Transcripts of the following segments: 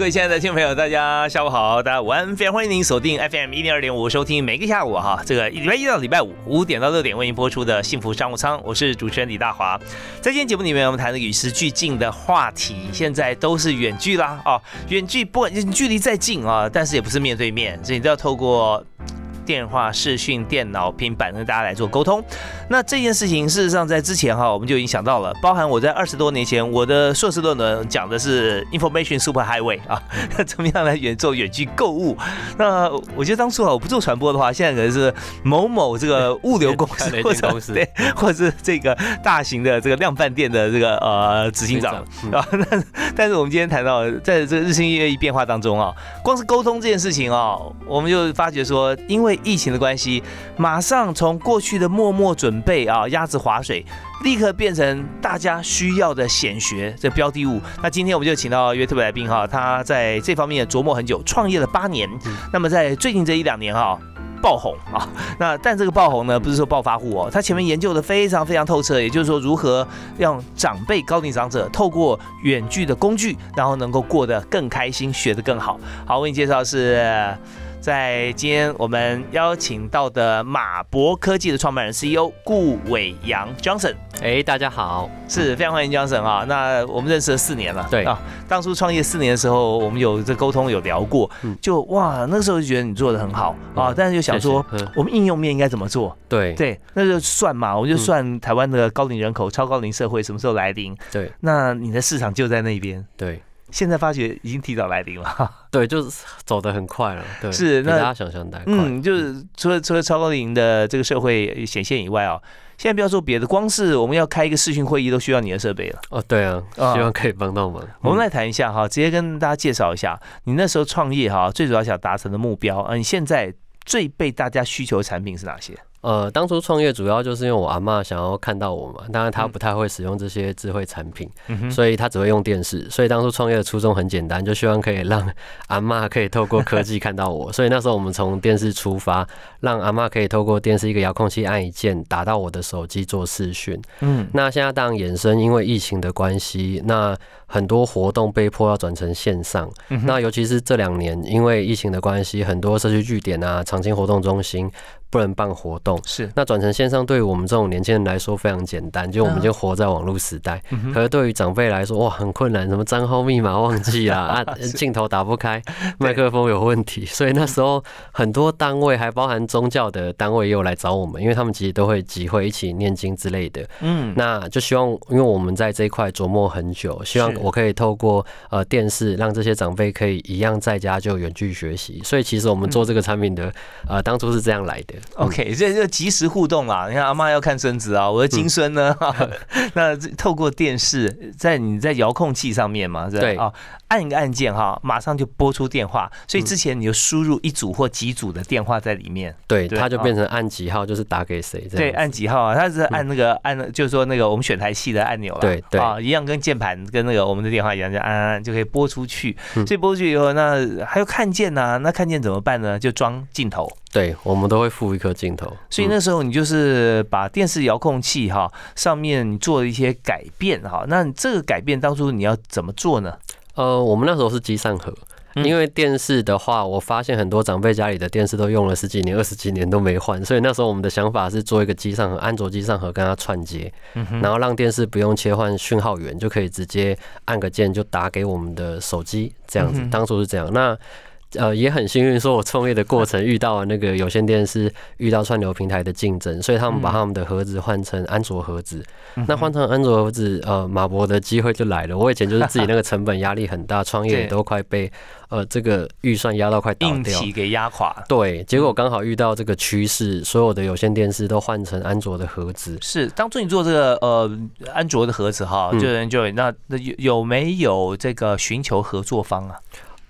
各位亲爱的听众朋友，大家下午好，大家午安，非常欢迎您锁定 FM 一零二点五收听每个下午哈，这个礼拜一到礼拜五五点到六点为您播出的幸福商务舱，我是主持人李大华。在今天节目里面，我们谈的与时俱进的话题，现在都是远距啦哦，远距不管距离再近啊，但是也不是面对面，所以你都要透过。电话、视讯、电脑、平板跟大家来做沟通。那这件事情事实上在之前哈，我们就已经想到了。包含我在二十多年前，我的硕士论文讲的是 information super highway 啊，怎么样来远做远距购物？那我觉得当初啊，我不做传播的话，现在可能是某某这个物流公司 或者 对，或者是这个大型的这个量贩店的这个呃执行长啊。那但是我们今天谈到，在这个日新月异变化当中啊，光是沟通这件事情啊，我们就发觉说，因为疫情的关系，马上从过去的默默准备啊，鸭子划水，立刻变成大家需要的显学这标的物。那今天我们就请到一位特别来宾哈，他在这方面琢磨很久，创业了八年。那么在最近这一两年哈，爆红啊。那但这个爆红呢，不是说暴发户哦，他前面研究的非常非常透彻，也就是说如何让长辈高龄长者透过远距的工具，然后能够过得更开心，学得更好。好，为你介绍是。在今天我们邀请到的马博科技的创办人 CEO 顾伟阳 Johnson，哎，大家好，是非常欢迎 Johnson 啊。那我们认识了四年了，对。啊，当初创业四年的时候，我们有这沟通有聊过，就哇，那个时候就觉得你做的很好啊，但是就想说，我们应用面应该怎么做？对。对，那就算嘛，我们就算台湾的高龄人口、超高龄社会什么时候来临？对，那你的市场就在那边，对。现在发觉已经提早来临了，对，就是走得很快了，对，是那大家想象的快，嗯，就是除了除了超高龄的这个社会显现以外啊，现在不要说别的，光是我们要开一个视讯会议都需要你的设备了，哦，对啊，希望可以帮到忙。我们来谈一下哈，直接跟大家介绍一下你那时候创业哈，最主要想达成的目标，啊，你现在最被大家需求的产品是哪些？呃，当初创业主要就是因为我阿妈想要看到我嘛，当然她不太会使用这些智慧产品，所以她只会用电视。所以当初创业的初衷很简单，就希望可以让阿妈可以透过科技看到我。所以那时候我们从电视出发，让阿妈可以透过电视一个遥控器按一键打到我的手机做视讯。嗯，那现在当然衍生因为疫情的关系，那很多活动被迫要转成线上。那尤其是这两年因为疫情的关系，很多社区据点啊、长青活动中心。不能办活动，是。那转成线上，对于我们这种年轻人来说非常简单，就我们就活在网络时代。可是对于长辈来说，哇，很困难，什么账号密码忘记啦，啊，镜头打不开，麦克风有问题，所以那时候很多单位，还包含宗教的单位，又来找我们，因为他们其实都会集会一起念经之类的。嗯，那就希望，因为我们在这一块琢磨很久，希望我可以透过呃电视，让这些长辈可以一样在家就远距学习。所以其实我们做这个产品的，呃，当初是这样来的。OK，这就及时互动啦。你看阿妈要看孙子啊，我的金孙呢？那透过电视，在你在遥控器上面嘛，对啊。按一个按键哈，马上就拨出电话，所以之前你就输入一组或几组的电话在里面，对，它就变成按几号就是打给谁，对，按几号啊，它是按那个按，就是说那个我们选台器的按钮了，对对啊，一样跟键盘跟那个我们的电话一样，就按按按就可以拨出去。所以拨出去以后，那还有看见呐，那看见怎么办呢？就装镜头，对，我们都会附一颗镜头。所以那时候你就是把电视遥控器哈上面做了一些改变哈，那这个改变当初你要怎么做呢？呃，我们那时候是机上盒，因为电视的话，我发现很多长辈家里的电视都用了十几年、二十几年都没换，所以那时候我们的想法是做一个机上盒，安卓机上盒跟它串接，然后让电视不用切换讯号源，就可以直接按个键就打给我们的手机，这样子。当初是这样。那呃，也很幸运，说我创业的过程遇到了那个有线电视遇到串流平台的竞争，所以他们把他们的盒子换成安卓盒子。那换成安卓盒子，呃，马博的机会就来了。我以前就是自己那个成本压力很大，创业都快被呃这个预算压到快倒掉，给压垮。对，结果刚好遇到这个趋势，所有的有线电视都换成安卓的盒子。是，当初你做这个呃安卓的盒子哈，就就那那有有没有这个寻求合作方啊？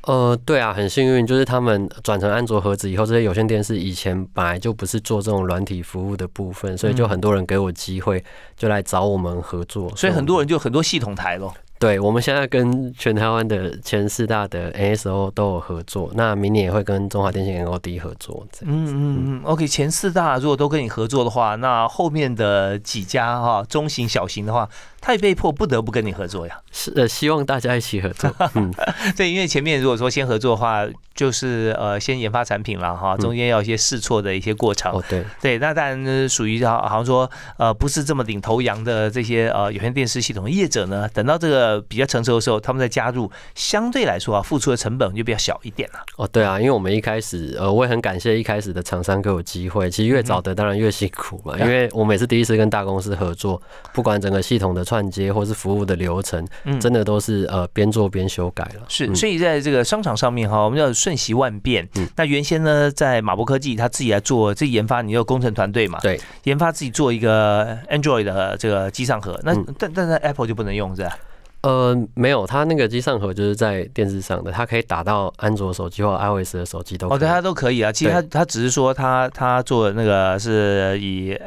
呃，对啊，很幸运，就是他们转成安卓盒子以后，这些有线电视以前本来就不是做这种软体服务的部分，所以就很多人给我机会，就来找我们合作，所以很多人就很多系统台咯。对，我们现在跟全台湾的前四大的 NSO 都有合作，那明年也会跟中华电信 NOD 合作。嗯嗯嗯，OK，前四大如果都跟你合作的话，那后面的几家哈，中型、小型的话。他也被迫不得不跟你合作呀，是呃，希望大家一起合作。嗯，对，因为前面如果说先合作的话，就是呃，先研发产品了哈，中间要一些试错的一些过程。哦，对，对，那当然属于好好像说呃，不是这么领头羊的这些呃有线电视系统业者呢，等到这个比较成熟的时候，他们再加入，相对来说啊，付出的成本就比较小一点了。哦，对啊，因为我们一开始呃，我也很感谢一开始的厂商给我机会，其实越早的当然越辛苦嘛，因为我每次第一次跟大公司合作，不管整个系统的。串接或是服务的流程，真的都是呃边做边修改了。是，所以在这个商场上面哈，我们要瞬息万变。那原先呢，在马博科技他自己来做自己研发，你有工程团队嘛？对，研发自己做一个 Android 的这个机上盒。那但但是 Apple 就不能用是吧？呃，没有，它那个机上盒就是在电视上的，它可以打到安卓手机或 iOS 的手机都。哦，对，它都可以啊。其实它它只是说它它做那个是以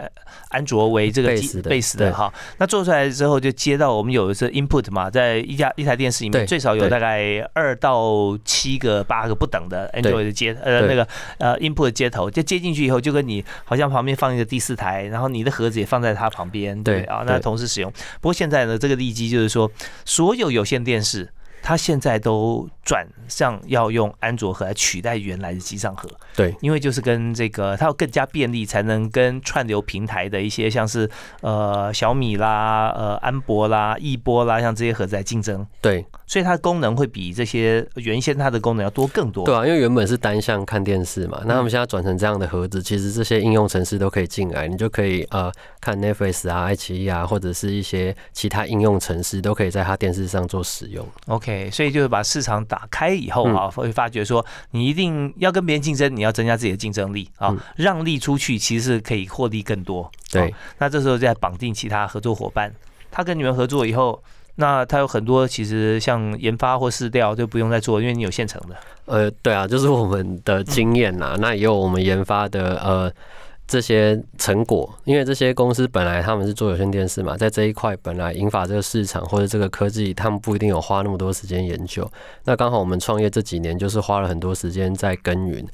安卓为这个 base 的哈。那做出来之后就接到我们有一次 input 嘛，在一家一台电视里面最少有大概二到七个八个不等的 Android 的接呃那个呃 input 接头，就接进去以后就跟你好像旁边放一个第四台，然后你的盒子也放在它旁边，对啊，那同时使用。不过现在呢，这个利基就是说。所有有线电视，它现在都转向要用安卓盒来取代原来的机上盒。对，因为就是跟这个，它要更加便利，才能跟串流平台的一些像是呃小米啦、呃安博啦、易波啦，像这些盒子来竞争。对。所以它的功能会比这些原先它的功能要多更多。对啊，因为原本是单向看电视嘛，那他们现在转成这样的盒子，其实这些应用程式都可以进来，你就可以呃看 Netflix 啊、爱奇艺啊，或者是一些其他应用程式都可以在它电视上做使用。OK，所以就是把市场打开以后啊，会发觉说你一定要跟别人竞争，你要增加自己的竞争力啊，让利出去其实是可以获利更多。对，那这时候再绑定其他合作伙伴，他跟你们合作以后。那它有很多，其实像研发或试调就不用再做，因为你有现成的。呃，对啊，就是我们的经验啦。那也有我们研发的呃这些成果，因为这些公司本来他们是做有线电视嘛，在这一块本来引发这个市场或者这个科技，他们不一定有花那么多时间研究。那刚好我们创业这几年，就是花了很多时间在耕耘。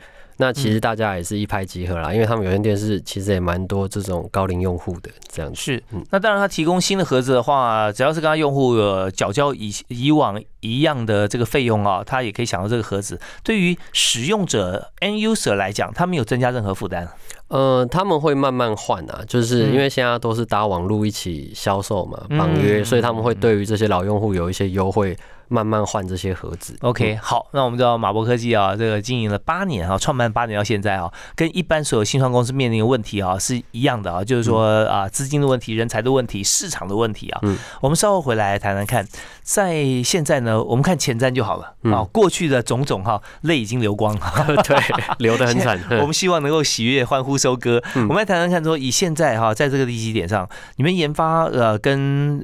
那其实大家也是一拍即合啦，因为他们有线电视其实也蛮多这种高龄用户的这样子。是，那当然他提供新的盒子的话，只要是跟他用户有缴交以以往一样的这个费用啊，他也可以享受这个盒子。对于使用者 N user 来讲，他没有增加任何负担。呃，他们会慢慢换啊，就是因为现在都是搭网路一起销售嘛，绑约，所以他们会对于这些老用户有一些优惠。慢慢换这些盒子。OK，好，那我们知道马博科技啊，这个经营了八年啊，创办八年到现在啊，跟一般所有新创公司面临的问题啊是一样的啊，就是说啊，资金的问题、人才的问题、市场的问题啊。嗯。我们稍后回来谈谈看，在现在呢，我们看前瞻就好了啊。过去的种种哈，泪已经流光了，对，流得很惨。我们希望能够喜悦欢呼收割。我们来谈谈看，说以现在哈，在这个利基点上，你们研发呃跟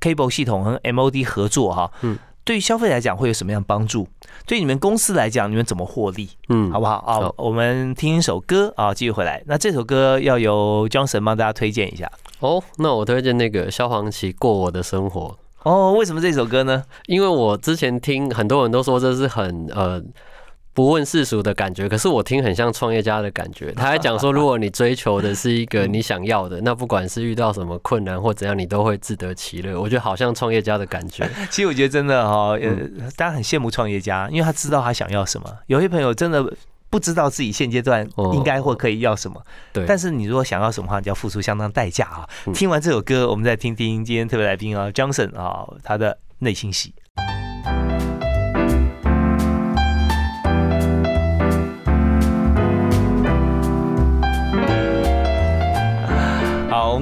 Cable 系统和 MOD 合作哈，嗯。对于消费来讲会有什么样帮助？对你们公司来讲，你们怎么获利？嗯，好不好啊？我们听一首歌啊，继续回来。那这首歌要由 Johnson 帮大家推荐一下。哦，那我推荐那个萧煌奇《过我的生活》。哦，为什么这首歌呢？因为我之前听很多人都说这是很呃。不问世俗的感觉，可是我听很像创业家的感觉。他还讲说，如果你追求的是一个你想要的，那不管是遇到什么困难或怎样，你都会自得其乐。我觉得好像创业家的感觉。其实我觉得真的哈，呃，大家很羡慕创业家，因为他知道他想要什么。有些朋友真的不知道自己现阶段应该或可以要什么。对。但是你如果想要什么话，你就要付出相当代价啊。听完这首歌，我们再听听今天特别来宾啊，Johnson 啊，他的内心戏。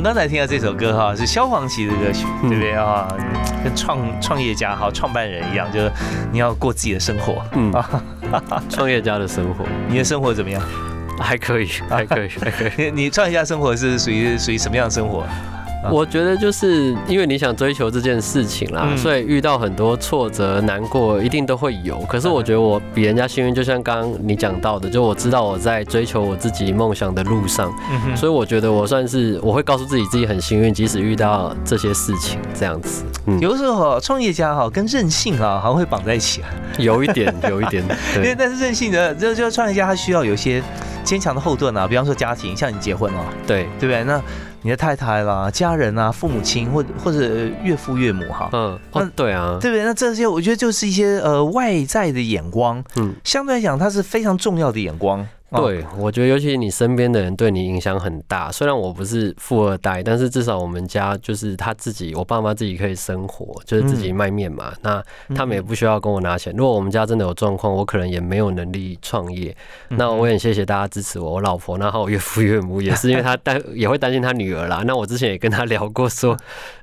们刚才听到这首歌哈，是萧煌奇的歌曲，对不对啊？跟创创业家哈、创办人一样，就是你要过自己的生活。嗯，创业家的生活，你的生活怎么样？还可以，还可以，还可以。你创业家生活是属于属于什么样的生活？我觉得就是因为你想追求这件事情啦，所以遇到很多挫折、难过，一定都会有。可是我觉得我比人家幸运，就像刚刚你讲到的，就我知道我在追求我自己梦想的路上，所以我觉得我算是我会告诉自己自己很幸运，即使遇到这些事情这样子。有的时候创业家哈跟任性啊好像会绑在一起啊，有一点，有一点。因为，但是任性的就就创业家他需要有些坚强的后盾啊，比方说家庭，像你结婚了，对对不对？那你的太太啦、家人啊、父母亲或或者岳父岳母哈，嗯，那对啊，对不对？那这些我觉得就是一些呃外在的眼光，嗯，相对来讲它是非常重要的眼光。对，我觉得尤其你身边的人对你影响很大。虽然我不是富二代，但是至少我们家就是他自己，我爸妈自己可以生活，就是自己卖面嘛。那他们也不需要跟我拿钱。如果我们家真的有状况，我可能也没有能力创业。那我也很谢谢大家支持我，我老婆，然后我岳父岳母 也是，因为他担也会担心他女儿啦。那我之前也跟他聊过，说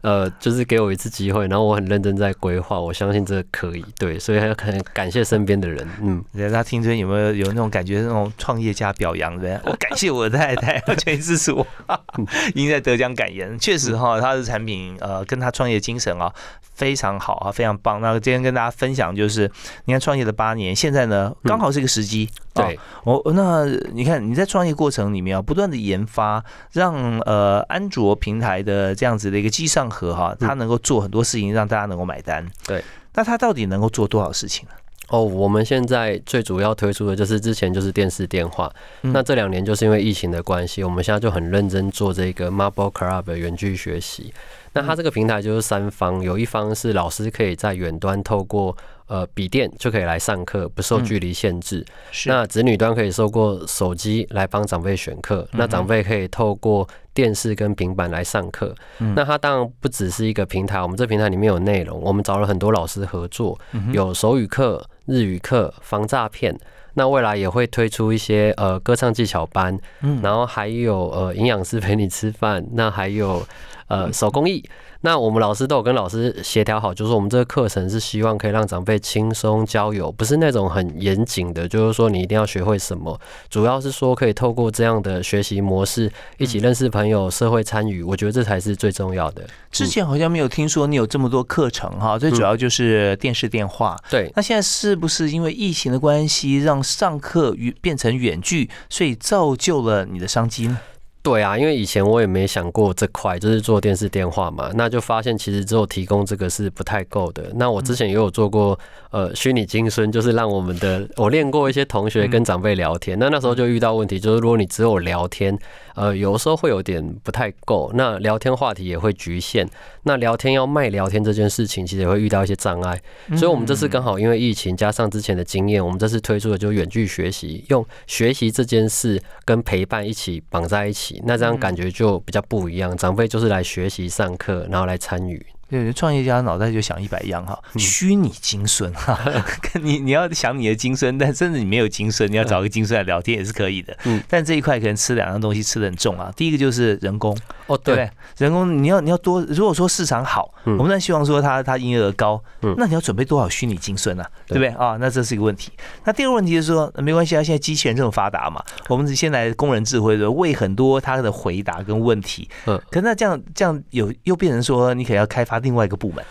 呃，就是给我一次机会，然后我很认真在规划，我相信这可以。对，所以还可能感谢身边的人。嗯，大家听着有没有有那种感觉，那种创。业家表扬的，我感谢我的太太，全力支持我，已经在得奖感言。确实哈，他的产品呃，跟他创业精神啊非常好啊，非常棒。那今天跟大家分享就是，你看创业的八年，现在呢刚好是一个时机。对，我那你看你在创业过程里面啊，不断的研发，让呃安卓平台的这样子的一个机上盒哈，它能够做很多事情，让大家能够买单。对，那它到底能够做多少事情呢？哦，我们现在最主要推出的就是之前就是电视电话，那这两年就是因为疫情的关系，我们现在就很认真做这个 Marble Club 的远距学习。那它这个平台就是三方，有一方是老师可以在远端透过呃笔电就可以来上课，不受距离限制。那子女端可以透过手机来帮长辈选课，那长辈可以透过电视跟平板来上课。那它当然不只是一个平台，我们这平台里面有内容，我们找了很多老师合作，有手语课。日语课防诈骗，那未来也会推出一些呃歌唱技巧班，嗯，然后还有呃营养师陪你吃饭，那还有呃手工艺。那我们老师都有跟老师协调好，就是我们这个课程是希望可以让长辈轻松交友，不是那种很严谨的，就是说你一定要学会什么，主要是说可以透过这样的学习模式，一起认识朋友、社会参与，我觉得这才是最重要的。之前好像没有听说你有这么多课程哈，最主要就是电视电话。对，那现在是不是因为疫情的关系，让上课远变成远距，所以造就了你的商机呢？对啊，因为以前我也没想过这块，就是做电视电话嘛，那就发现其实只有提供这个是不太够的。那我之前也有做过，呃，虚拟金孙，就是让我们的我练过一些同学跟长辈聊天。那那时候就遇到问题，就是如果你只有聊天，呃，有的时候会有点不太够。那聊天话题也会局限，那聊天要卖聊天这件事情，其实也会遇到一些障碍。所以我们这次刚好因为疫情加上之前的经验，我们这次推出的就远距学习，用学习这件事跟陪伴一起绑在一起。那这样感觉就比较不一样，长辈就是来学习上课，然后来参与。对，创业家脑袋就想一百样哈，虚拟精孙哈，你你要想你的精孙，但甚至你没有精孙，你要找个精孙来聊天也是可以的。嗯，但这一块可能吃两样东西吃的很重啊。第一个就是人工哦，对，人工你要你要多，如果说市场好，我们在希望说它它营业额高，嗯，那你要准备多少虚拟精孙啊？对不对啊？那这是一个问题。那第二个问题就是说，没关系啊，现在机器人这么发达嘛，我们先来工人智慧的为很多他的回答跟问题，嗯，可那这样这样有又变成说，你可能要开发。另外一个部门。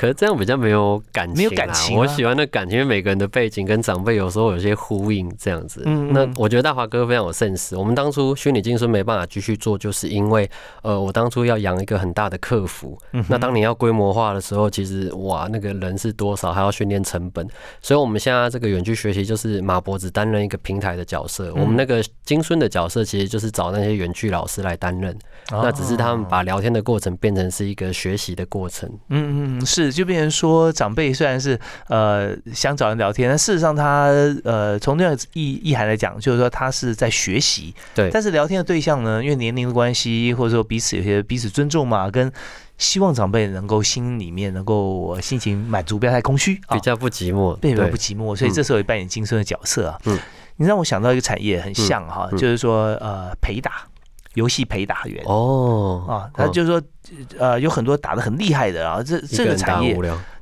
可是这样比较没有感情，没有感情。我喜欢的感情，因为每个人的背景跟长辈有时候有些呼应，这样子。嗯，那我觉得大华哥非常有 sense。我们当初虚拟金孙没办法继续做，就是因为呃，我当初要养一个很大的客服。嗯。那当你要规模化的时候，其实哇，那个人是多少，还要训练成本。所以我们现在这个远距学习就是马博子担任一个平台的角色。我们那个金孙的角色其实就是找那些远距老师来担任。那只是他们把聊天的过程变成是一个学习的过程。嗯嗯，是。就变成说，长辈虽然是呃想找人聊天，但事实上他呃从那个意意涵来讲，就是说他是在学习。对。但是聊天的对象呢，因为年龄的关系，或者说彼此有些彼此尊重嘛，跟希望长辈能够心里面能够心情满足，不要太空虚，比较不寂寞，对，不寂寞。所以这时候也扮演金生的角色啊。嗯。你让我想到一个产业很像哈，就是说呃陪打。游戏陪打员。哦啊，他就是说呃有很多打的很厉害的啊，这这个产业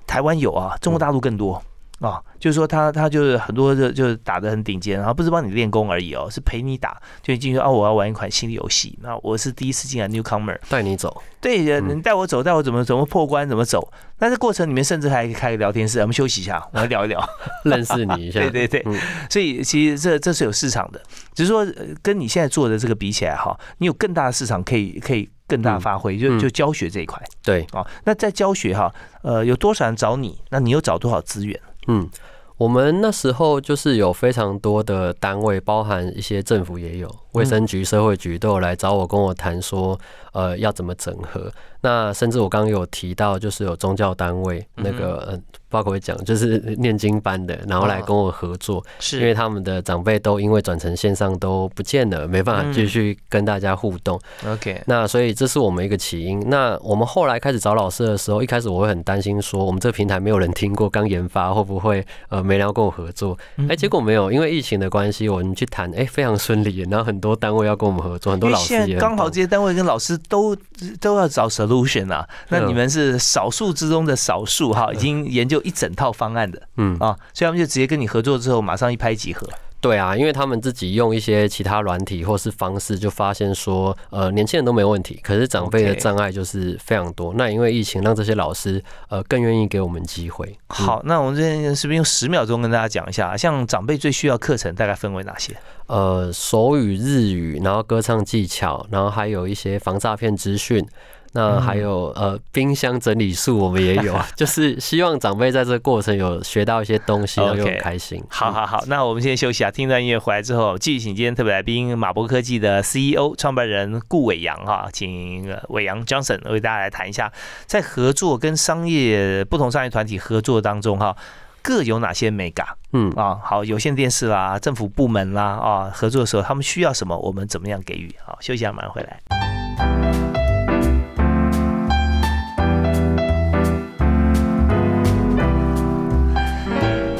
台湾有啊，中国大陆更多。啊，就是说他他就是很多就，就是打的很顶尖，然后不是帮你练功而已哦，是陪你打，就进去哦，我要玩一款新的游戏，那我是第一次进来 newcomer，带你走，对，你带我走，带我怎么怎么破关，怎么走，那这过程里面甚至还可以开个聊天室，我们休息一下，我们聊一聊，认识你一下，对对对，所以其实这这是有市场的，只是说跟你现在做的这个比起来哈，你有更大的市场可以可以更大发挥，就就教学这一块，对，啊，那在教学哈，呃，有多少人找你，那你又找多少资源？嗯，我们那时候就是有非常多的单位，包含一些政府也有，卫生局、社会局都有来找我，跟我谈说，呃，要怎么整合。那甚至我刚刚有提到，就是有宗教单位，那个包括讲，就是 念经班的，然后来跟我合作，是因为他们的长辈都因为转成线上都不见了，没办法继续跟大家互动。OK，那所以这是我们一个起因。那我们后来开始找老师的时候，一开始我会很担心说，我们这个平台没有人听过，刚研发会不会呃没人要跟我合作？哎，结果没有，因为疫情的关系，我们去谈，哎，非常顺利。然后很多单位要跟我们合作，很多老师也刚好这些单位跟老师都都要找 solution 啊。那你们是少数之中的少数哈，已经研究一整套方案的，嗯啊，所以他们就直接跟你合作之后，马上一拍即合。对啊，因为他们自己用一些其他软体或是方式，就发现说，呃，年轻人都没问题，可是长辈的障碍就是非常多。那因为疫情，让这些老师呃更愿意给我们机会。好，那我们这边是不是用十秒钟跟大家讲一下，像长辈最需要课程大概分为哪些？呃，手语、日语，然后歌唱技巧，然后还有一些防诈骗资讯。那还有呃，冰箱整理术我们也有，就是希望长辈在这个过程有学到一些东西，然后又很开心。好好好，那我们先休息啊，听段音乐回来之后，继续请今天特别来宾马博科技的 CEO 创办人顾伟阳哈，请伟阳 Johnson 为大家来谈一下，在合作跟商业不同商业团体合作当中哈，各有哪些美感？嗯啊，好，有线电视啦，政府部门啦啊，合作的时候他们需要什么，我们怎么样给予？好，休息一下，马上回来。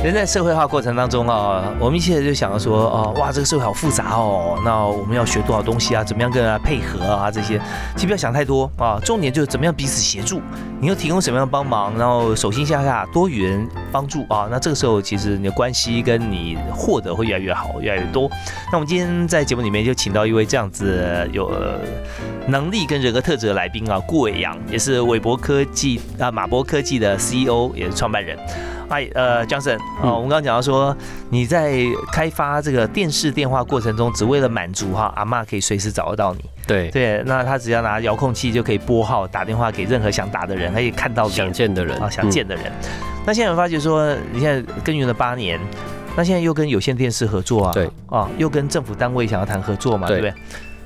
人在社会化过程当中啊，我们一切就想着说，哦，哇，这个社会好复杂哦，那我们要学多少东西啊？怎么样跟人家配合啊？这些，其实不要想太多啊，重点就是怎么样彼此协助，你又提供什么样的帮忙，然后手心向下多与人帮助啊，那这个时候其实你的关系跟你获得会越来越好，越来越多。那我们今天在节目里面就请到一位这样子有能力跟人格特质的来宾啊，顾伟阳，也是韦博科技啊马博科技的 CEO，也是创办人。嗨，呃，江森啊，我们刚刚讲到说，你在开发这个电视电话过程中，只为了满足哈阿妈可以随时找得到你。对对，那他只要拿遥控器就可以拨号打电话给任何想打的人，可以看到想见的人啊，想见的人。那现在我发觉说，你现在耕耘了八年，那现在又跟有线电视合作啊，对啊，又跟政府单位想要谈合作嘛，对不对？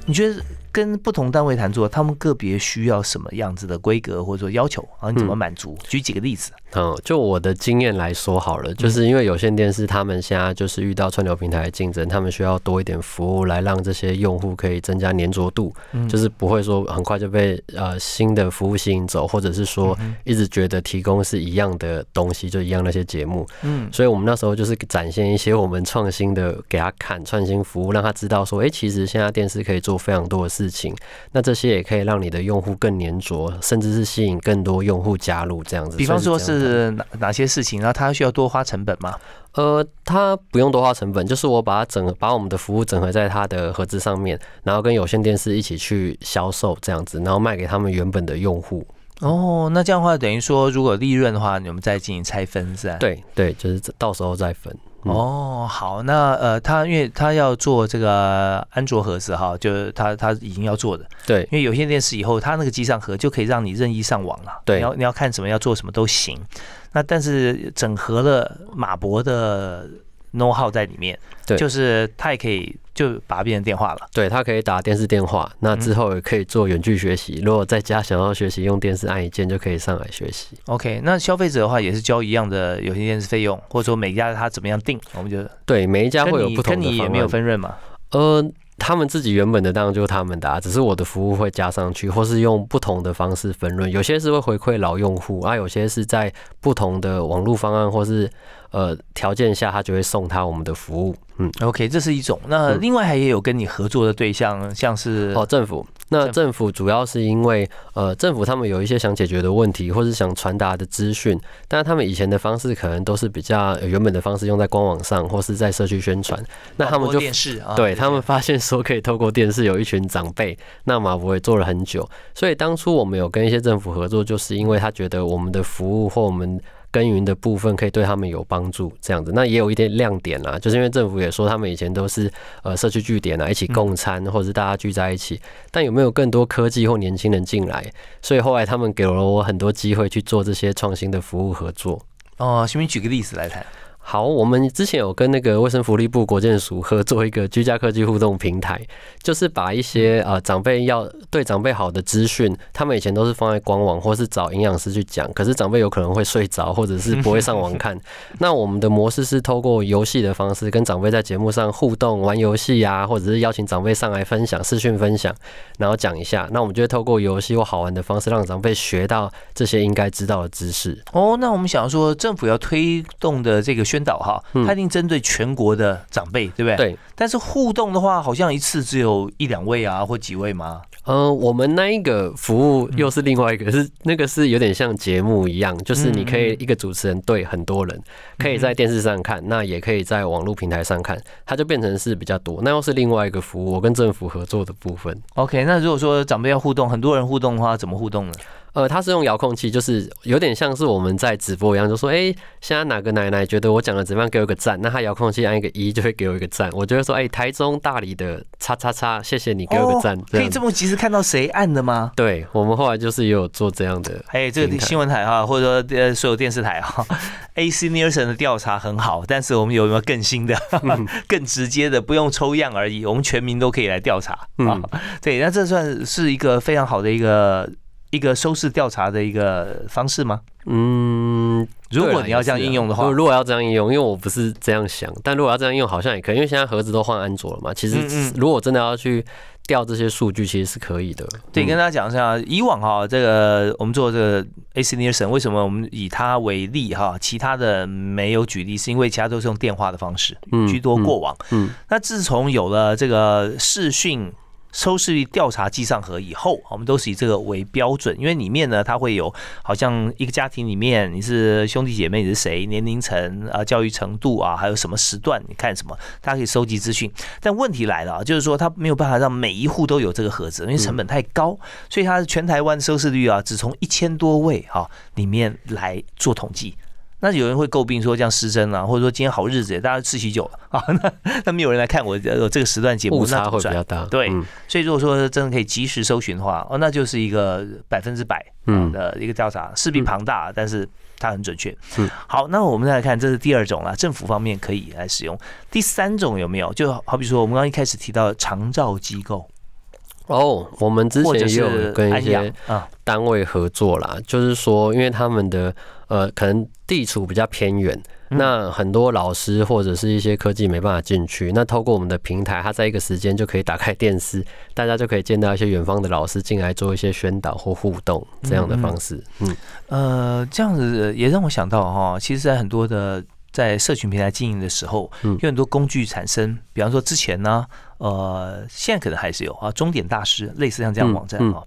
你觉得？跟不同单位谈做，他们个别需要什么样子的规格或者说要求啊？你怎么满足？举几个例子。嗯，就我的经验来说好了，就是因为有线电视他们现在就是遇到串流平台的竞争，他们需要多一点服务来让这些用户可以增加粘着度，就是不会说很快就被呃新的服务吸引走，或者是说一直觉得提供是一样的东西就一样那些节目。嗯，所以我们那时候就是展现一些我们创新的给他看，创新服务让他知道说，哎，其实现在电视可以做非常多的事。事情，那这些也可以让你的用户更粘着，甚至是吸引更多用户加入这样子。比方说是哪哪些事情，然后它需要多花成本吗？呃，它不用多花成本，就是我把它整把我们的服务整合在它的盒子上面，然后跟有线电视一起去销售这样子，然后卖给他们原本的用户。哦，那这样的话等于说，如果利润的话，你们再进行拆分是吧？对对，就是到时候再分。哦，好，那呃，他因为他要做这个安卓盒子哈，就是他他已经要做的，对，因为有线电视以后，他那个机上盒就可以让你任意上网了，对，你要你要看什么要做什么都行。那但是整合了马博的。know how 在里面，对，就是它也可以就把它变成电话了。对，它可以打电视电话，那之后也可以做远距学习。如果在家想要学习用电视，按一键就可以上来学习。OK，那消费者的话也是交一样的有线电视费用，或者说每一家他怎么样定，我们觉得对每一家会有不同的跟你也没有分润嘛？呃。他们自己原本的当然就是他们的，啊，只是我的服务会加上去，或是用不同的方式分润。有些是会回馈老用户，啊，有些是在不同的网络方案或是呃条件下，他就会送他我们的服务。嗯，OK，这是一种。那另外还也有跟你合作的对象，像是哦政府。那政府主要是因为呃政府他们有一些想解决的问题，或是想传达的资讯，但是他们以前的方式可能都是比较原本的方式用在官网上，或是在社区宣传。那他们就电视，对他们发现说可以透过电视有一群长辈，那马博也做了很久。所以当初我们有跟一些政府合作，就是因为他觉得我们的服务或我们。耕耘的部分可以对他们有帮助，这样子，那也有一点亮点啦，就是因为政府也说他们以前都是呃社区据点啊，一起共餐或者是大家聚在一起，但有没有更多科技或年轻人进来？所以后来他们给了我很多机会去做这些创新的服务合作。哦，请你举个例子来谈。好，我们之前有跟那个卫生福利部国建署合作一个居家科技互动平台，就是把一些呃长辈要对长辈好的资讯，他们以前都是放在官网或是找营养师去讲，可是长辈有可能会睡着或者是不会上网看。那我们的模式是透过游戏的方式跟长辈在节目上互动玩游戏啊，或者是邀请长辈上来分享视讯分享，然后讲一下。那我们就会透过游戏或好玩的方式让长辈学到这些应该知道的知识。哦，那我们想说政府要推动的这个。宣导哈，它一定针对全国的长辈，对不对？对。但是互动的话，好像一次只有一两位啊，或几位吗？嗯，我们那一个服务又是另外一个，是那个是有点像节目一样，就是你可以一个主持人对很多人，可以在电视上看，那也可以在网络平台上看，它就变成是比较多。那又是另外一个服务，我跟政府合作的部分。OK，那如果说长辈要互动，很多人互动的话，怎么互动呢？呃，它是用遥控器，就是有点像是我们在直播一样，就说，哎，现在哪个奶奶觉得我讲的怎么样，给我个赞。那他遥控器按一个一，就会给我一个赞。我就会说，哎，台中大理的叉叉叉，谢谢你给我个赞。可以这么及时看到谁按的吗？对，我们后来就是也有做这样的。哎，这个新闻台哈，或者说呃所有电视台哈，AC Nielsen 的调查很好，但是我们有没有更新的、更直接的，不用抽样而已，我们全民都可以来调查啊。对，那这算是一个非常好的一个。一个收视调查的一个方式吗？嗯，如果你要这样应用的话，如果要这样应用，因为我不是这样想，但如果要这样应用，好像也可以，因为现在盒子都换安卓了嘛。其实，如果真的要去调这些数据，其实是可以的。对，跟大家讲一下，以往哈，这个我们做这个 AC Nielsen，为什么我们以它为例哈？其他的没有举例，是因为其他都是用电话的方式居多。过往，嗯，那自从有了这个视讯。收视率调查计上盒以后，我们都是以这个为标准，因为里面呢，它会有好像一个家庭里面你是兄弟姐妹，你是谁，年龄层啊，教育程度啊，还有什么时段，你看什么，大家可以收集资讯。但问题来了啊，就是说它没有办法让每一户都有这个盒子，因为成本太高，所以它全台湾收视率啊，只从一千多位哈里面来做统计。那有人会诟病说这样失真啊，或者说今天好日子，大家吃喜酒了 啊，那那没有人来看我这个时段节目，误差会比较大。对，所以如果说真的可以及时搜寻的话，哦，那就是一个百分之百的一个调查，势必庞大，但是它很准确。嗯，好，那我们再来看，这是第二种了，政府方面可以来使用。第三种有没有？就好比说我们刚刚一开始提到长照机构。哦，我们之前也有跟一些单位合作啦，就是说，因为他们的呃可能地处比较偏远，那很多老师或者是一些科技没办法进去，那透过我们的平台，他在一个时间就可以打开电视，大家就可以见到一些远方的老师进来做一些宣导或互动这样的方式。嗯，呃，这样子也让我想到哈，其实，在很多的在社群平台经营的时候，有很多工具产生，比方说之前呢。呃，现在可能还是有啊，终点大师类似像这样网站啊，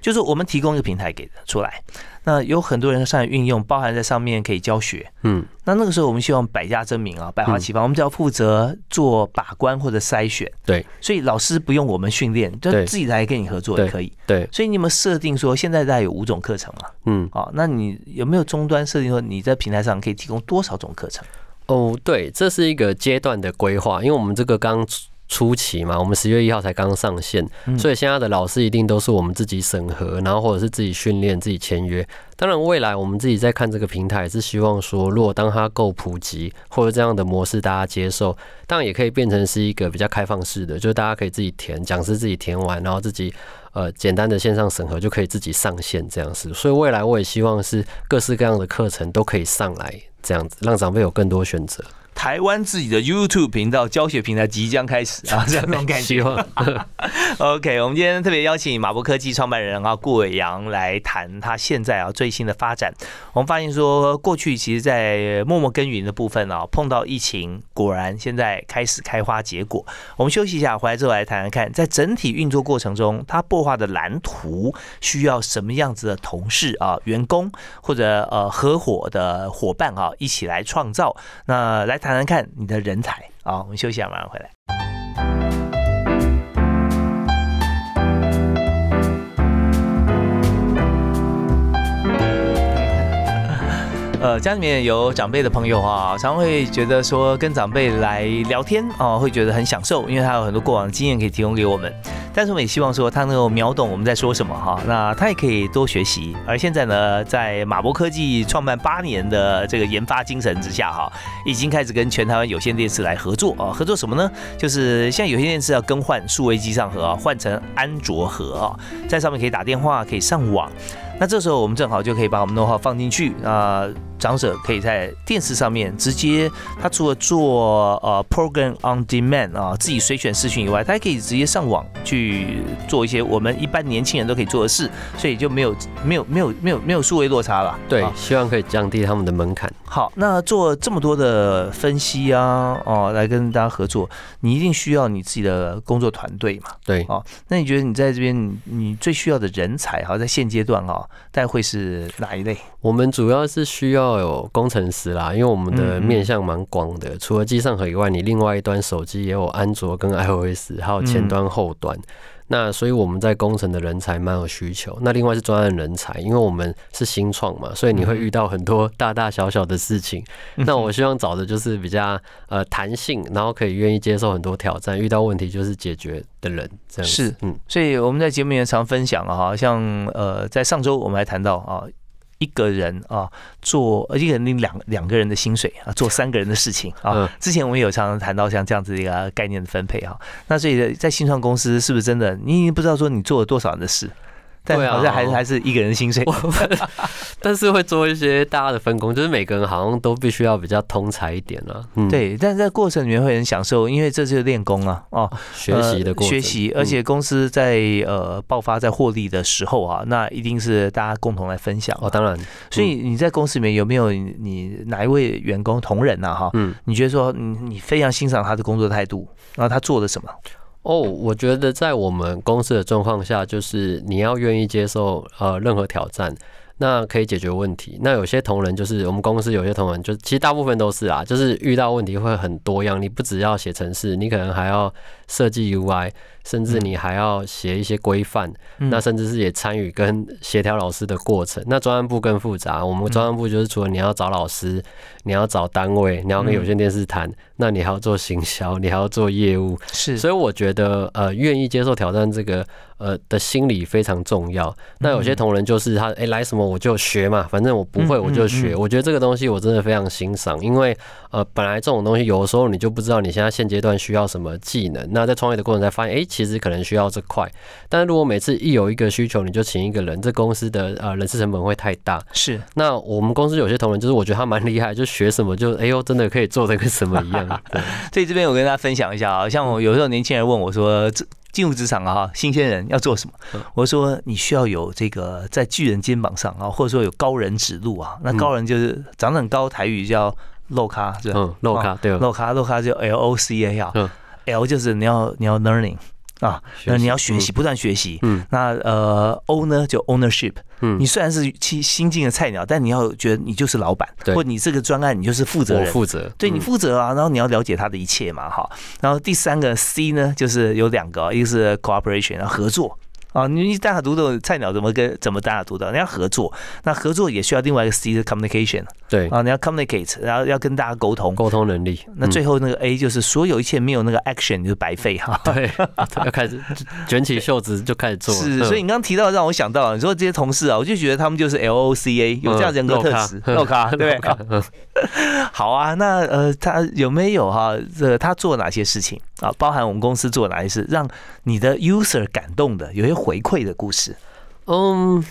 就是我们提供一个平台给出来，那有很多人上来运用，包含在上面可以教学，嗯，那那个时候我们希望百家争鸣啊，百花齐放，我们只要负责做把关或者筛选，对，所以老师不用我们训练，就自己来跟你合作也可以，对，所以你们设定说现在大概有五种课程嘛，嗯，哦，那你有没有终端设定说你在平台上可以提供多少种课程？哦，对，这是一个阶段的规划，因为我们这个刚。初期嘛，我们十月一号才刚上线，所以现在的老师一定都是我们自己审核，然后或者是自己训练、自己签约。当然，未来我们自己在看这个平台，是希望说，如果当它够普及，或者这样的模式大家接受，当然也可以变成是一个比较开放式的，就是大家可以自己填，讲师自己填完，然后自己呃简单的线上审核就可以自己上线这样子。所以未来我也希望是各式各样的课程都可以上来，这样子让长辈有更多选择。台湾自己的 YouTube 频道教学平台即将开始啊，这样那种感觉。OK，我们今天特别邀请马博科技创办人啊顾伟阳来谈他现在啊最新的发展。我们发现说，过去其实，在默默耕耘的部分啊，碰到疫情，果然现在开始开花结果。我们休息一下，回来之后来谈谈看，在整体运作过程中，他擘画的蓝图需要什么样子的同事啊、员工或者呃合伙的伙伴啊，一起来创造。那来谈谈看你的人才好。我们休息一下，马上回来。呃，家里面有长辈的朋友啊，常会觉得说跟长辈来聊天啊，会觉得很享受，因为他有很多过往的经验可以提供给我们。但是我们也希望说他能够秒懂我们在说什么哈，那他也可以多学习。而现在呢，在马博科技创办八年的这个研发精神之下哈，已经开始跟全台湾有线电视来合作啊，合作什么呢？就是现在有线电视要更换数位机上盒啊，换成安卓盒啊，在上面可以打电话，可以上网。那这时候我们正好就可以把我们的话放进去啊，长者可以在电视上面直接，他除了做呃 program on demand 啊，自己随选视讯以外，他还可以直接上网去做一些我们一般年轻人都可以做的事，所以就没有没有没有没有没有数位落差了。对，希望可以降低他们的门槛。好，那做这么多的分析啊，哦，来跟大家合作，你一定需要你自己的工作团队嘛？对，哦，那你觉得你在这边你最需要的人才哈，在现阶段哈，大概会是哪一类？我们主要是需要有工程师啦，因为我们的面向蛮广的，除了机上盒以外，你另外一端手机也有安卓跟 iOS，还有前端后端。那所以我们在工程的人才蛮有需求。那另外是专案人才，因为我们是新创嘛，所以你会遇到很多大大小小的事情。那我希望找的就是比较呃弹性，然后可以愿意接受很多挑战，遇到问题就是解决的人。这样是，嗯，所以我们在节目里面常分享啊，哈，像呃，在上周我们还谈到啊。一个人啊，做一个人领两两个人的薪水啊，做三个人的事情啊。之前我们有常常谈到像这样子一个概念的分配啊。那所以在新创公司是不是真的？你已经不知道说你做了多少人的事。但好像还是还是一个人薪水，但是会做一些大家的分工，就是每个人好像都必须要比较通才一点了。对，但是在过程里面会很享受，因为这就是练功啊，哦，学习的过学习，而且公司在呃爆发在获利的时候啊，那一定是大家共同来分享哦。当然，所以你在公司里面有没有你哪一位员工同仁呐？哈，嗯，你觉得说你你非常欣赏他的工作态度，然后他做了什么？哦，我觉得在我们公司的状况下，就是你要愿意接受呃任何挑战，那可以解决问题。那有些同仁就是我们公司有些同仁，就其实大部分都是啊，就是遇到问题会很多样。你不只要写程式，你可能还要设计 UI，甚至你还要写一些规范，那甚至是也参与跟协调老师的过程。那专案部更复杂，我们专案部就是除了你要找老师，你要找单位，你要跟有线电视谈。那你还要做行销，你还要做业务，是，所以我觉得，呃，愿意接受挑战这个，呃，的心理非常重要。那有些同仁就是他，哎，来什么我就学嘛，反正我不会我就学。我觉得这个东西我真的非常欣赏，因为，呃，本来这种东西有的时候你就不知道你现在现阶段需要什么技能，那在创业的过程才发现，哎，其实可能需要这块。但是如果每次一有一个需求你就请一个人，这公司的呃人事成本会太大。是，那我们公司有些同仁就是我觉得他蛮厉害，就学什么就，哎呦，真的可以做的跟什么一样。所以这边我跟大家分享一下啊，像我有时候年轻人问我说，进入职场啊，新鲜人要做什么？我说你需要有这个在巨人肩膀上啊，或者说有高人指路啊。那高人就是长得很高，台语叫露咖，是吧？嗯，露咖对，露咖露咖就 L O C A 啊，L 就是你要你要 learning。啊，那你要学习，不断学习。嗯，那呃，O 呢，就 ownership。嗯，你虽然是新新进的菜鸟，但你要觉得你就是老板，或你这个专案你就是负责人，负责，对你负责啊。然后你要了解他的一切嘛，哈。然后第三个 C 呢，就是有两个，一个是 cooperation，合作。啊，你你单打独斗菜鸟怎么跟怎么单打独斗？你要合作，那合作也需要另外一个 C 的 communication。对啊，你要 communicate，然后要跟大家沟通，沟通能力。那最后那个 A 就是所有一切没有那个 action 就是白费哈。对，要开始卷起袖子就开始做。是，所以你刚刚提到让我想到，你说这些同事啊，我就觉得他们就是 L O C A 有这样人格特质，肉咖对不对？好啊，那呃，他有没有哈？这他做哪些事情啊？包含我们公司做哪些事，让你的 user 感动的，有些回馈的故事。嗯，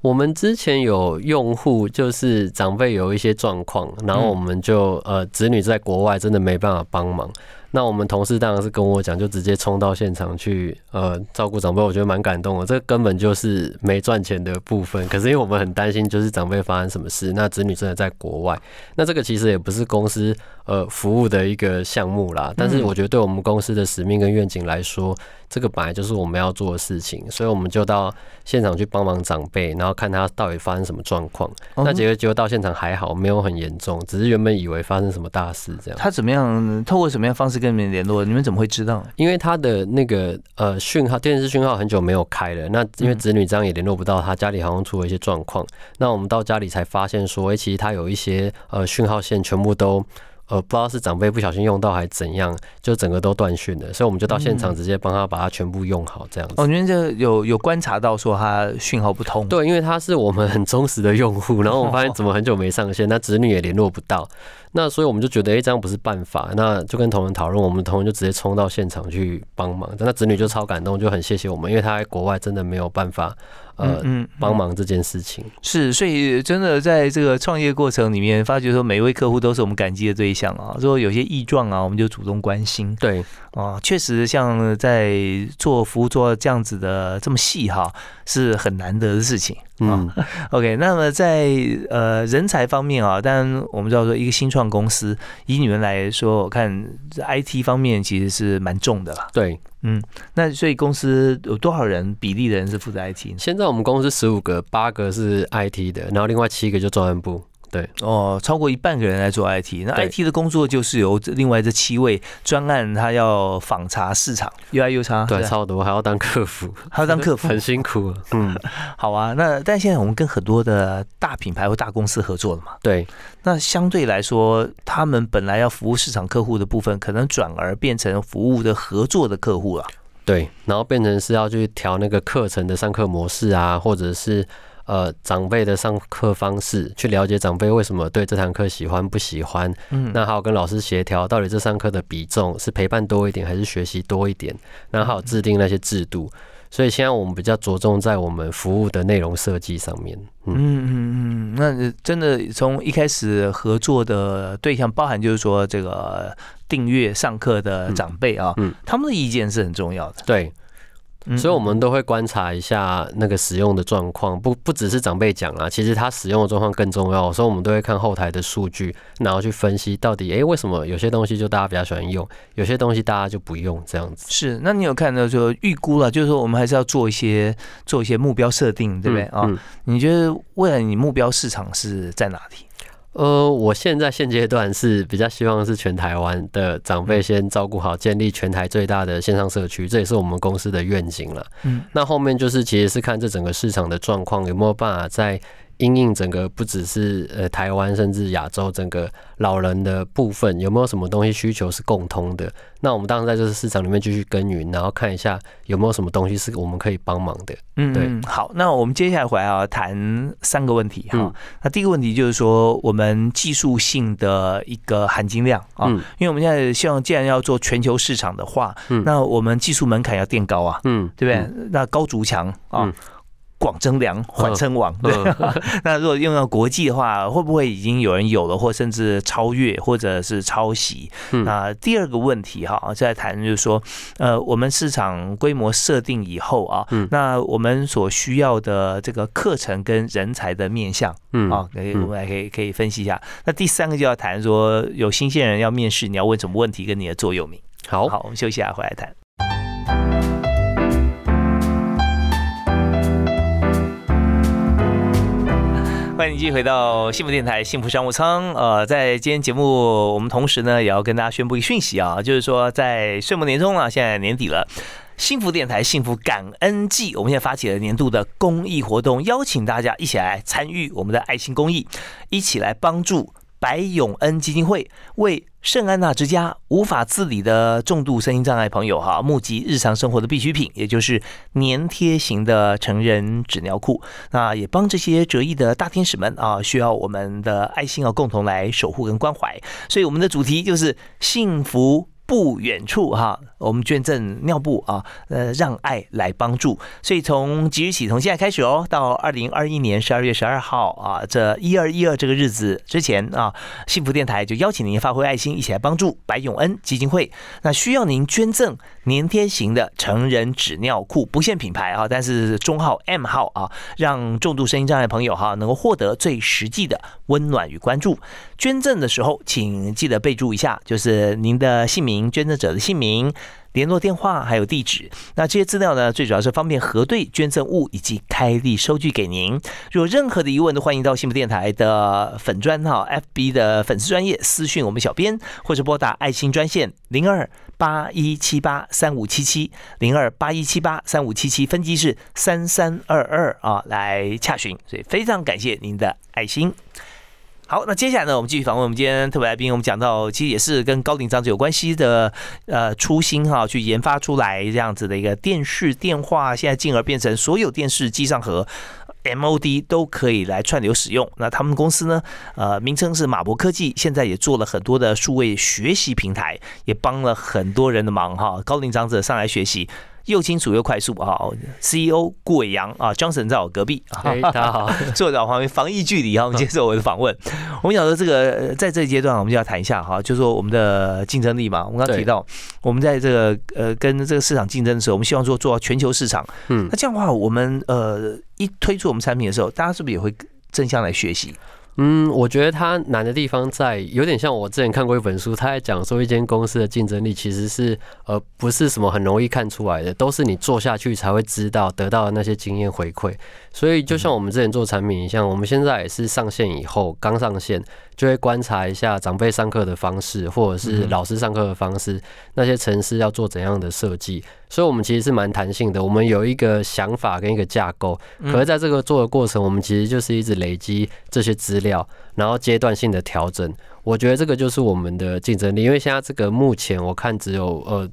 我们之前有用户就是长辈有一些状况，然后我们就呃子女在国外真的没办法帮忙。那我们同事当然是跟我讲，就直接冲到现场去，呃，照顾长辈，我觉得蛮感动的。这根本就是没赚钱的部分，可是因为我们很担心，就是长辈发生什么事，那子女真的在国外，那这个其实也不是公司呃服务的一个项目啦。但是我觉得对我们公司的使命跟愿景来说，这个本来就是我们要做的事情，所以我们就到现场去帮忙长辈，然后看他到底发生什么状况。那结果结果到现场还好，没有很严重，只是原本以为发生什么大事这样。他怎么样？透过什么样方式？跟你们联络，你们怎么会知道？因为他的那个呃讯号，电视讯号很久没有开了。那因为子女这样也联络不到他，家里好像出了一些状况。那我们到家里才发现说，哎，其实他有一些呃讯号线全部都。呃，不知道是长辈不小心用到还是怎样，就整个都断讯了，所以我们就到现场直接帮他把它全部用好，这样子。哦，你们这有有观察到说他讯号不通？对，因为他是我们很忠实的用户，然后我发现怎么很久没上线，那子女也联络不到，那所以我们就觉得，哎，这样不是办法，那就跟同仁讨论，我们同仁就直接冲到现场去帮忙，那子女就超感动，就很谢谢我们，因为他在国外真的没有办法。呃，嗯，帮忙这件事情是，所以真的在这个创业过程里面，发觉说每一位客户都是我们感激的对象啊。如果有些异状啊，我们就主动关心。对，啊，确实像在做服务做这样子的这么细哈，是很难得的事情。嗯，OK，那么在呃人才方面啊，当然我们知道说一个新创公司，以你们来说，我看 IT 方面其实是蛮重的了。对。嗯，那所以公司有多少人比例的人是负责 IT？现在我们公司十五个，八个是 IT 的，然后另外七个就专案部。对哦，超过一半个人来做 IT，那 IT 的工作就是由另外这七位专案，他要访查市场，UI、U 差，对，差不多还要当客服，还要当客服，很辛苦。嗯，好啊，那但现在我们跟很多的大品牌或大公司合作了嘛？对，那相对来说，他们本来要服务市场客户的部分，可能转而变成服务的合作的客户了。对，然后变成是要去调那个课程的上课模式啊，或者是。呃，长辈的上课方式，去了解长辈为什么对这堂课喜欢不喜欢。嗯，那还有跟老师协调，到底这上课的比重是陪伴多一点，还是学习多一点？那还有制定那些制度。所以现在我们比较着重在我们服务的内容设计上面。嗯嗯嗯，那真的从一开始合作的对象，包含就是说这个订阅上课的长辈啊，嗯，他们的意见是很重要的。对。所以，我们都会观察一下那个使用的状况，不不只是长辈讲啦，其实他使用的状况更重要。所以，我们都会看后台的数据，然后去分析到底，哎，为什么有些东西就大家比较喜欢用，有些东西大家就不用这样子。是，那你有看到说预估了，就是说我们还是要做一些做一些目标设定，对不对啊？你觉得未来你目标市场是在哪里？呃，我现在现阶段是比较希望是全台湾的长辈先照顾好，建立全台最大的线上社区，这也是我们公司的愿景了。嗯，那后面就是其实是看这整个市场的状况有没有办法在。因应整个不只是呃台湾，甚至亚洲整个老人的部分，有没有什么东西需求是共通的？那我们当然在这个市场里面继续耕耘，然后看一下有没有什么东西是我们可以帮忙的。嗯，对。好，那我们接下来回来啊，谈三个问题哈。那第一个问题就是说，我们技术性的一个含金量啊，因为我们现在希望，既然要做全球市场的话，那我们技术门槛要垫高啊，嗯，对不对？那高筑墙啊。广征粮，缓称王。对，那如果用到国际的话，会不会已经有人有了，或甚至超越，或者是抄袭？那第二个问题哈，在谈就是说，呃，我们市场规模设定以后啊，那我们所需要的这个课程跟人才的面向，嗯，啊，可以我们来可以可以分析一下。那第三个就要谈说，有新鲜人要面试，你要问什么问题，跟你的座右铭。好，好，我们休息一下，回来谈。欢迎继续回到幸福电台幸福商务舱。呃，在今天节目，我们同时呢也要跟大家宣布一个讯息啊，就是说在岁末年终了，现在年底了，幸福电台幸福感恩季，我们现在发起了年度的公益活动，邀请大家一起来参与我们的爱心公益，一起来帮助。白永恩基金会为圣安娜之家无法自理的重度身心障碍朋友哈，募集日常生活的必需品，也就是粘贴型的成人纸尿裤。那也帮这些折翼的大天使们啊，需要我们的爱心啊，共同来守护跟关怀。所以我们的主题就是幸福不远处哈。我们捐赠尿布啊，呃，让爱来帮助。所以从即日起，从现在开始哦，到二零二一年十二月十二号啊，这一二一二这个日子之前啊，幸福电台就邀请您发挥爱心，一起来帮助白永恩基金会。那需要您捐赠粘贴型的成人纸尿裤，不限品牌啊，但是中号 M 号啊，让重度声音障碍朋友哈能够获得最实际的温暖与关注。捐赠的时候，请记得备注一下，就是您的姓名、捐赠者的姓名。联络电话还有地址，那这些资料呢，最主要是方便核对捐赠物以及开立收据给您。如有任何的疑问，都欢迎到幸福电台的粉专哈，FB 的粉丝专业私讯我们小编，或者拨打爱心专线零二八一七八三五七七零二八一七八三五七七，分机是三三二二啊，来洽询。所以非常感谢您的爱心。好，那接下来呢，我们继续访问我们今天特别来宾。我们讲到，其实也是跟高龄长者有关系的，呃，初心哈，去研发出来这样子的一个电视电话，现在进而变成所有电视机上盒 MOD 都可以来串流使用。那他们公司呢，呃，名称是马博科技，现在也做了很多的数位学习平台，也帮了很多人的忙哈。高龄长者上来学习。又清楚又快速啊！CEO 顾伟阳啊，Johnson 在我隔壁啊，大家好，坐在我旁边，防疫距离哈，我们接受我的访问。我们想说这个，在这一阶段，我们就要谈一下哈，就是说我们的竞争力嘛。我们刚刚提到，我们在这个呃跟这个市场竞争的时候，我们希望说做到全球市场。嗯，那这样的话，我们呃一推出我们产品的时候，大家是不是也会争相来学习？嗯，我觉得它难的地方在有点像我之前看过一本书，他在讲说一间公司的竞争力其实是呃不是什么很容易看出来的，都是你做下去才会知道得到的那些经验回馈。所以就像我们之前做产品，一样我们现在也是上线以后刚上线。就会观察一下长辈上课的方式，或者是老师上课的方式，那些城市要做怎样的设计。所以，我们其实是蛮弹性的。我们有一个想法跟一个架构，可是在这个做的过程，我们其实就是一直累积这些资料，然后阶段性的调整。我觉得这个就是我们的竞争力，因为现在这个目前我看只有呃。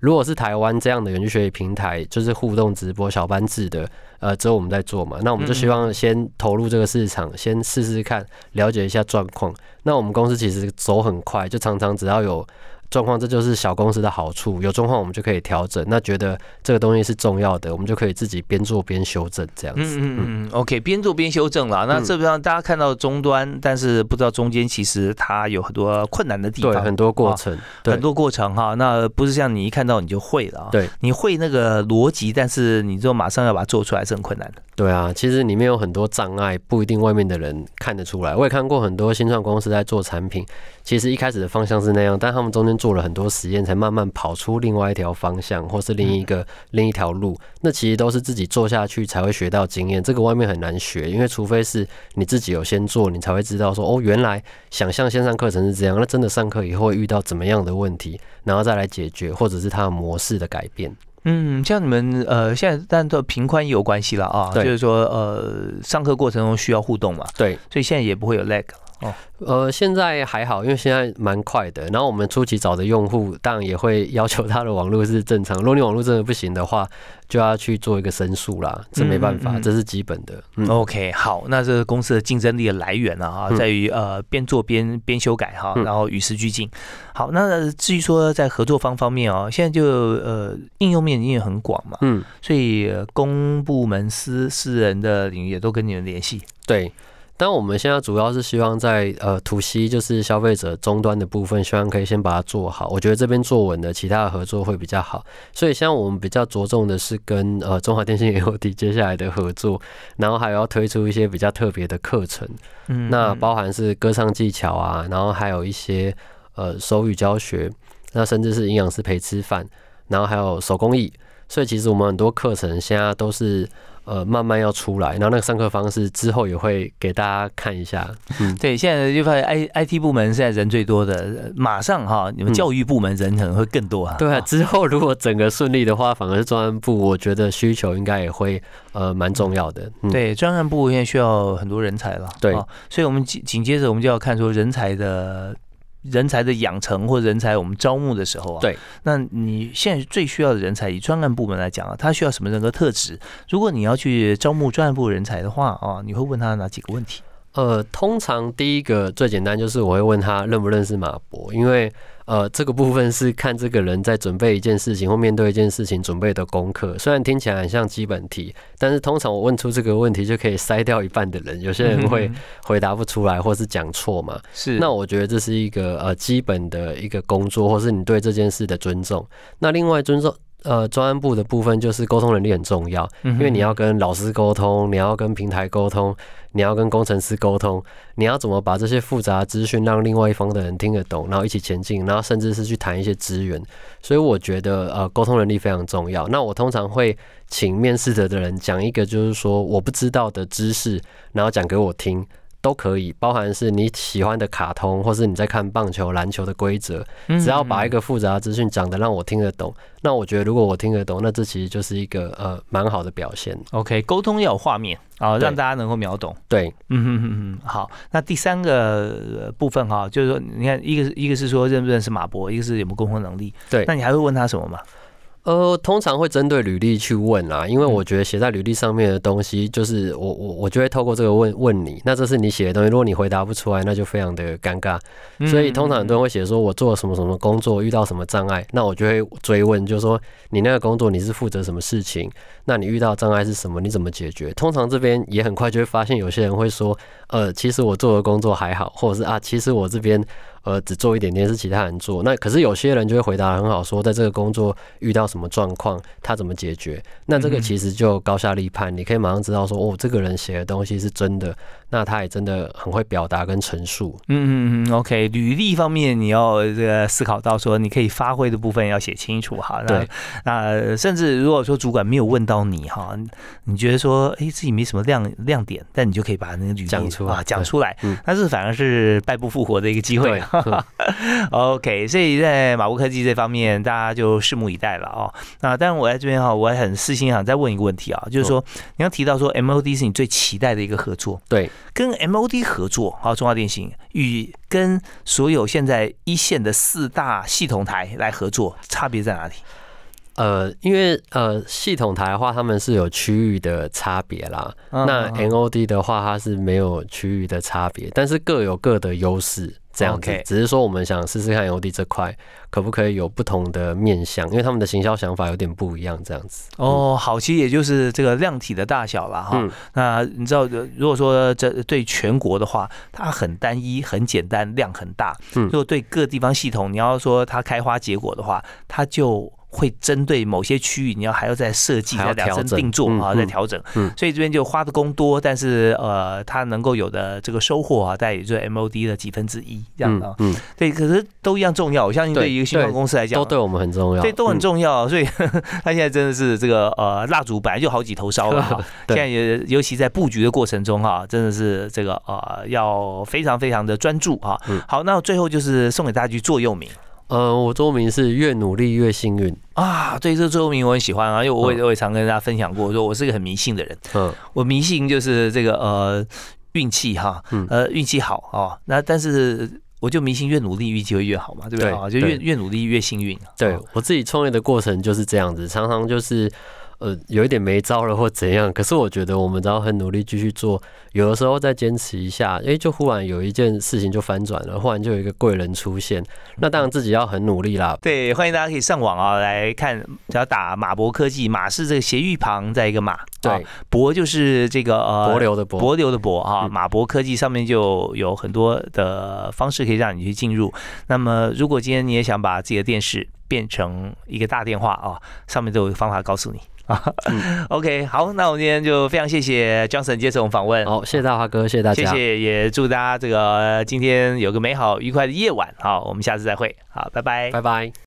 如果是台湾这样的园区学习平台，就是互动直播小班制的，呃，只有我们在做嘛，那我们就希望先投入这个市场，先试试看，了解一下状况。那我们公司其实走很快，就常常只要有。状况，这就是小公司的好处。有状况，我们就可以调整。那觉得这个东西是重要的，我们就可以自己边做边修正，这样子。嗯嗯嗯。OK，边做边修正了。那这边大家看到终端，但是不知道中间其实它有很多困难的地方，对，很多过程，很多过程哈。那不是像你一看到你就会了，对，你会那个逻辑，但是你就马上要把它做出来是很困难的。对啊，其实里面有很多障碍，不一定外面的人看得出来。我也看过很多新创公司在做产品，其实一开始的方向是那样，但他们中间做了很多实验，才慢慢跑出另外一条方向，或是另一个另一条路。那其实都是自己做下去才会学到经验，这个外面很难学，因为除非是你自己有先做，你才会知道说哦，原来想象线上课程是这样，那真的上课以后会遇到怎么样的问题，然后再来解决，或者是它的模式的改变。嗯，像你们呃，现在但都平宽也有关系了啊，就是说呃，上课过程中需要互动嘛，对，所以现在也不会有 lag。哦，呃，现在还好，因为现在蛮快的。然后我们初期找的用户，当然也会要求他的网络是正常。如果你网络真的不行的话，就要去做一个申诉啦。这没办法，这是基本的。OK，好，那这个公司的竞争力的来源呢？哈，在于呃边做边边修改哈，然后与时俱进。好，那至于说在合作方方面哦，现在就呃应用面也很广嘛，嗯，所以公部门、私私人的领域也都跟你们联系。对。但我们现在主要是希望在呃图 C 就是消费者终端的部分，希望可以先把它做好。我觉得这边做稳的，其他的合作会比较好。所以像我们比较着重的是跟呃中华电信 AOD 接下来的合作，然后还要推出一些比较特别的课程。嗯，那包含是歌唱技巧啊，然后还有一些呃手语教学，那甚至是营养师陪吃饭，然后还有手工艺。所以其实我们很多课程现在都是。呃，慢慢要出来，然后那个上课方式之后也会给大家看一下。嗯，对，现在就发现 I I T 部门现在人最多的，马上哈，你们教育部门人可能会更多哈。对啊，之后如果整个顺利的话，反而是专案部，我觉得需求应该也会呃蛮重要的。对，专案部现在需要很多人才了。对，所以我们紧紧接着我们就要看说人才的。人才的养成或人才我们招募的时候啊，对，那你现在最需要的人才，以专案部门来讲啊，他需要什么人格特质？如果你要去招募专案部人才的话啊，你会问他哪几个问题？呃，通常第一个最简单就是我会问他认不认识马博，因为呃这个部分是看这个人在准备一件事情或面对一件事情准备的功课。虽然听起来很像基本题，但是通常我问出这个问题就可以筛掉一半的人。有些人会回答不出来，或是讲错嘛。是。那我觉得这是一个呃基本的一个工作，或是你对这件事的尊重。那另外尊重。呃，专案部的部分就是沟通能力很重要，因为你要跟老师沟通，你要跟平台沟通，你要跟工程师沟通，你要怎么把这些复杂资讯让另外一方的人听得懂，然后一起前进，然后甚至是去谈一些资源。所以我觉得呃，沟通能力非常重要。那我通常会请面试者的人讲一个，就是说我不知道的知识，然后讲给我听。都可以，包含是你喜欢的卡通，或是你在看棒球、篮球的规则，只要把一个复杂的资讯讲的让我听得懂，那我觉得如果我听得懂，那这其实就是一个呃蛮好的表现。OK，沟通要有画面啊，让大家能够秒懂。对，嗯哼哼哼，好。那第三个部分哈，就是说，你看，一个一个是说认不认识马博，一个是有没有沟通能力。对，那你还会问他什么吗？呃，通常会针对履历去问啦，因为我觉得写在履历上面的东西，就是我我我就会透过这个问问你，那这是你写的东西，如果你回答不出来，那就非常的尴尬。所以通常很多人会写说我做了什么什么工作，遇到什么障碍，那我就会追问，就是说你那个工作你是负责什么事情？那你遇到障碍是什么？你怎么解决？通常这边也很快就会发现，有些人会说，呃，其实我做的工作还好，或者是啊，其实我这边。呃，只做一点点是其他人做，那可是有些人就会回答很好，说在这个工作遇到什么状况，他怎么解决？那这个其实就高下立判，你可以马上知道说，哦，这个人写的东西是真的，那他也真的很会表达跟陈述。嗯嗯嗯，OK，履历方面你要这个思考到说，你可以发挥的部分要写清楚哈。那那甚至如果说主管没有问到你哈，你觉得说，哎，自己没什么亮亮点，但你就可以把那个履历讲出来，讲出来，但是反而是败不复活的一个机会。OK，所以在马步科技这方面，大家就拭目以待了哦。那当然，我在这边哈，我也很私心想再问一个问题啊，就是说，你要提到说 MOD 是你最期待的一个合作，对，跟 MOD 合作，好，中华电信与跟所有现在一线的四大系统台来合作，差别在哪里？呃，因为呃，系统台的话，他们是有区域的差别啦。那 NOD 的话，它是没有区域的差别，但是各有各的优势。这样子，只是说我们想试试看 NOD 这块可不可以有不同的面向，因为他们的行销想法有点不一样。这样子。哦，好，其实也就是这个量体的大小了哈。那你知道，如果说这对全国的话，它很单一、很简单，量很大。嗯。如果对各地方系统，你要说它开花结果的话，它就。会针对某些区域，你要还要再设计、再量身定做啊，再调整。嗯，所以这边就花的工多，但是呃，它能够有的这个收获啊，大概也就 MOD 的几分之一这样的。嗯，对，可是都一样重要。我相信对一个新创公司来讲，都对我们很重要。对，都很重要。所以 他现在真的是这个呃，蜡烛本来就好几头烧了哈。现在也尤其在布局的过程中哈，真的是这个呃，要非常非常的专注哈。好，那最后就是送给大家句座右铭。呃，我座右铭是越努力越幸运啊。对，这座右铭我很喜欢啊，因为我也我也常跟大家分享过，说我是一个很迷信的人。嗯，我迷信就是这个呃运气哈，呃运气好哦。那但是我就迷信越努力运气会越好嘛，对不对啊？就越越努力越幸运。对我自己创业的过程就是这样子，常常就是。呃，有一点没招了或怎样，可是我觉得我们只要很努力继续做，有的时候再坚持一下，哎，就忽然有一件事情就翻转了，忽然就有一个贵人出现。那当然自己要很努力啦。对，欢迎大家可以上网啊来看，只要打马博科技，马是这个斜玉旁在一个马，对，博就是这个呃博流的博，博流的博啊，马博科技上面就有很多的方式可以让你去进入。那么如果今天你也想把自己的电视变成一个大电话啊，上面都有方法告诉你。啊，OK，好，那我们今天就非常谢谢 Johnson 接受我们访问。好，谢谢大华哥，谢谢大家，谢谢，也祝大家这个今天有个美好愉快的夜晚。好，我们下次再会。好，拜拜，拜拜。